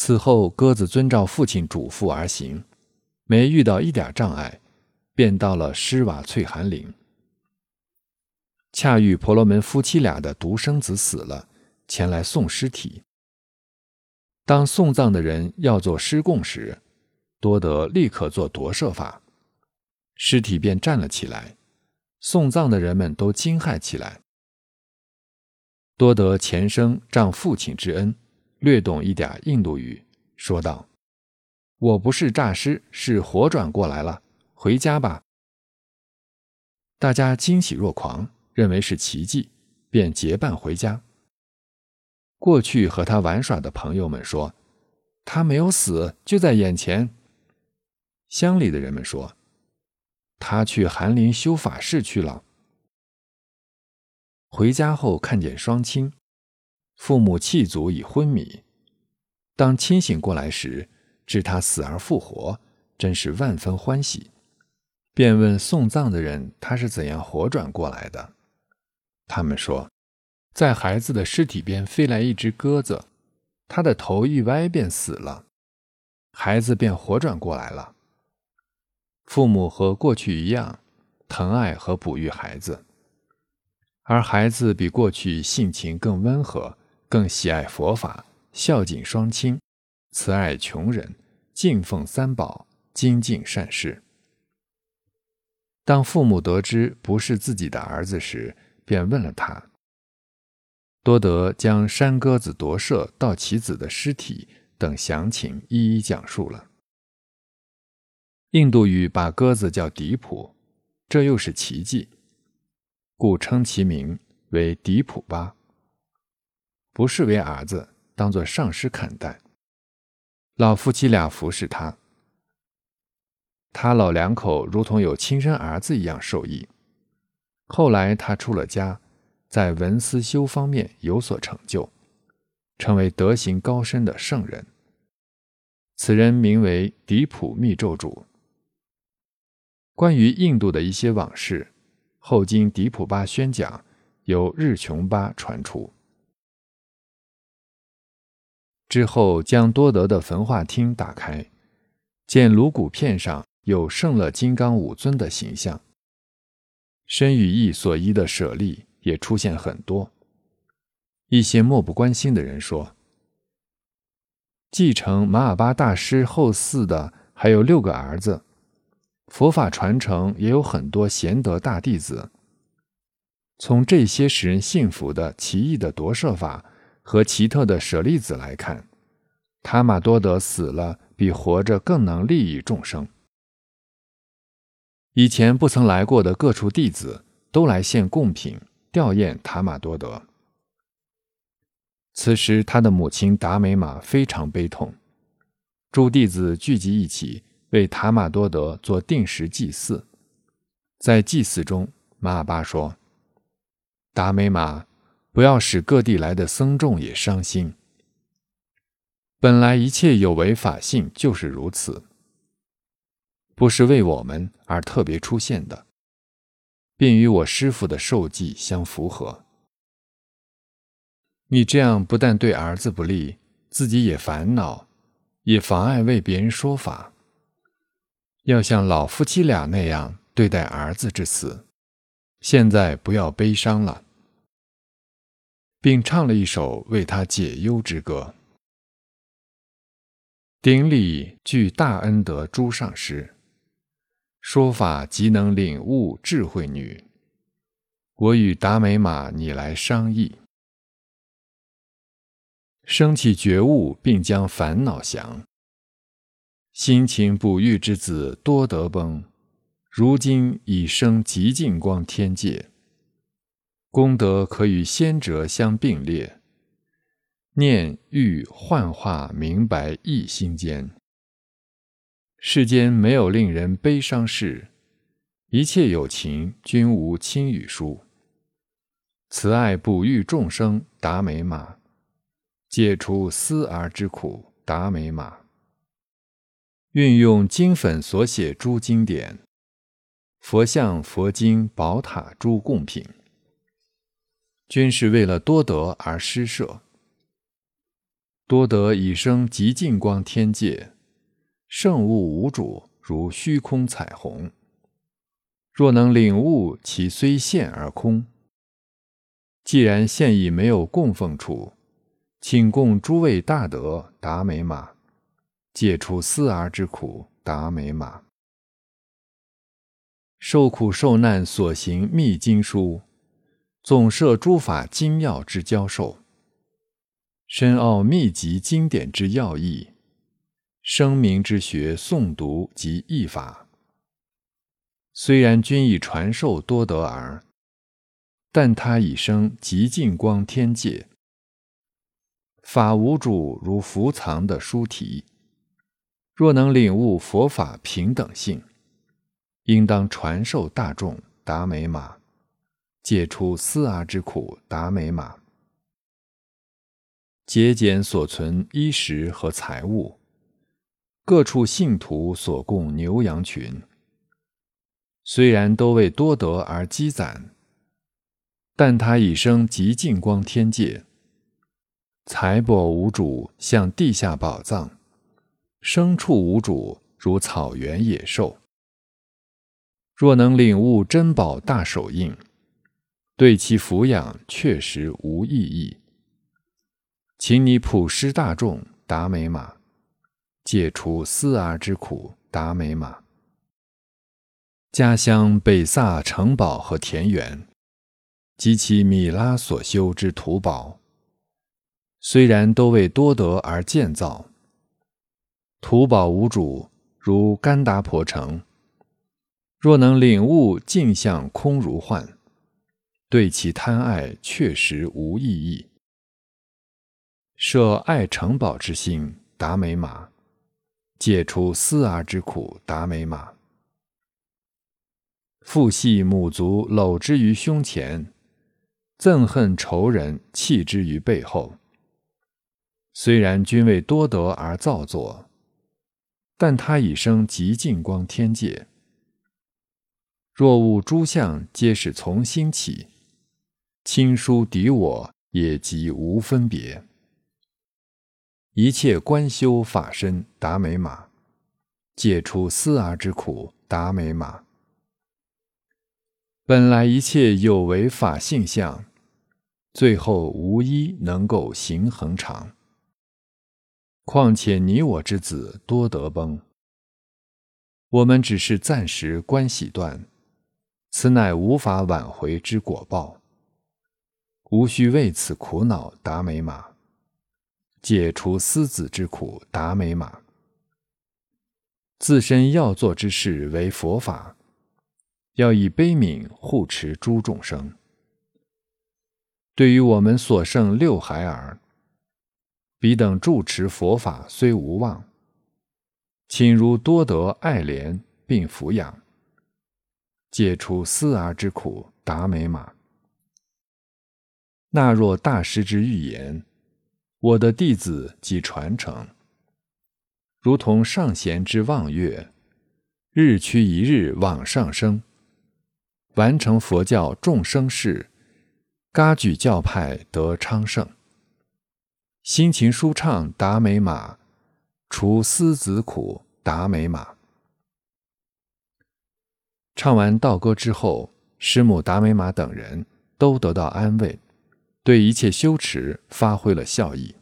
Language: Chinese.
此后，鸽子遵照父亲嘱咐而行，没遇到一点障碍，便到了施瓦翠寒岭。恰遇婆罗门夫妻俩的独生子死了，前来送尸体。当送葬的人要做尸供时，多德立刻做夺舍法，尸体便站了起来。送葬的人们都惊骇起来。多德前生仗父亲之恩，略懂一点印度语，说道：“我不是诈尸，是活转过来了。回家吧。”大家惊喜若狂。认为是奇迹，便结伴回家。过去和他玩耍的朋友们说：“他没有死，就在眼前。”乡里的人们说：“他去寒林修法事去了。”回家后看见双亲，父母气足已昏迷。当清醒过来时，知他死而复活，真是万分欢喜，便问送葬的人：“他是怎样活转过来的？”他们说，在孩子的尸体边飞来一只鸽子，他的头一歪便死了，孩子便活转过来了。父母和过去一样，疼爱和哺育孩子，而孩子比过去性情更温和，更喜爱佛法，孝敬双亲，慈爱穷人，敬奉三宝，精进善事。当父母得知不是自己的儿子时，便问了他。多德将山鸽子夺舍到其子的尸体等详情一一讲述了。印度语把鸽子叫迪普，这又是奇迹，故称其名为迪普巴。不视为儿子，当作上师看待。老夫妻俩服侍他，他老两口如同有亲生儿子一样受益。后来他出了家，在文思修方面有所成就，成为德行高深的圣人。此人名为迪普密咒主。关于印度的一些往事，后经迪普巴宣讲，由日琼巴传出。之后将多德的焚化厅打开，见颅骨片上有圣乐金刚五尊的形象。身与意所依的舍利也出现很多。一些漠不关心的人说，继承马尔巴大师后嗣的还有六个儿子，佛法传承也有很多贤德大弟子。从这些使人信服的奇异的夺舍法和奇特的舍利子来看，塔玛多德死了比活着更能利益众生。以前不曾来过的各处弟子都来献贡品吊唁塔玛多德。此时，他的母亲达美玛非常悲痛。诸弟子聚集一起为塔玛多德做定时祭祀。在祭祀中，玛巴说：“达美玛，不要使各地来的僧众也伤心。本来一切有为法性就是如此。”不是为我们而特别出现的，并与我师父的受记相符合。你这样不但对儿子不利，自己也烦恼，也妨碍为别人说法。要像老夫妻俩那样对待儿子之死。现在不要悲伤了，并唱了一首为他解忧之歌。顶礼具大恩德诸上师。说法即能领悟智慧女，我与达美玛你来商议，升起觉悟，并将烦恼降。辛勤哺育之子多得崩，如今已生极净光天界，功德可与先哲相并列，念欲幻化明白一心间。世间没有令人悲伤事，一切有情均无轻与疏。慈爱哺育众生，达美玛，解除思儿之苦，达美玛。运用经粉所写诸经典，佛像、佛经、宝塔诸贡品，均是为了多得而施设。多得以生极净光天界，圣物无主，如虚空彩虹。若能领悟其虽现而空，既然现已没有供奉处，请供诸位大德达美马，解除思而之苦达美马。受苦受难所行密经书，总摄诸法精妙之教授。深奥秘籍经典之要义，声明之学诵读及译法，虽然均已传授多得尔，但他已生极净光天界。法无主如伏藏的书题，若能领悟佛法平等性，应当传授大众达美马，解除思阿之苦达美马。节俭所存衣食和财物，各处信徒所供牛羊群，虽然都为多得而积攒，但他已生极净光天界，财帛无主，像地下宝藏；牲畜无主，如草原野兽。若能领悟珍宝大手印，对其抚养确实无异议。请你普施大众达美玛，解除思儿之苦达美玛。家乡北萨城堡和田园，及其米拉所修之土堡，虽然都为多得而建造，土堡无主，如甘达婆城。若能领悟镜像空如幻，对其贪爱确实无异议。设爱城堡之心，达美马；解除思儿之苦，达美马。父系母族搂之于胸前，憎恨仇人弃之于背后。虽然均为多得而造作，但他已生极净光天界。若悟诸相皆是从心起，亲疏敌我也即无分别。一切观修法身达美马，解除思阿之苦达美马。本来一切有为法性相，最后无一能够行恒常。况且你我之子多得崩，我们只是暂时关系断，此乃无法挽回之果报，无需为此苦恼达美玛。解除思子之苦，达美玛。自身要做之事为佛法，要以悲悯护持诸众生。对于我们所剩六孩儿，彼等住持佛法虽无望，请如多得爱怜并抚养，解除思儿之苦，达美玛。那若大师之预言。我的弟子即传承，如同上弦之望月，日趋一日往上升，完成佛教众生事，嘎举教派得昌盛，心情舒畅达美马，除思子苦达美马。唱完道歌之后，师母达美马等人都得到安慰。对一切羞耻发挥了效益。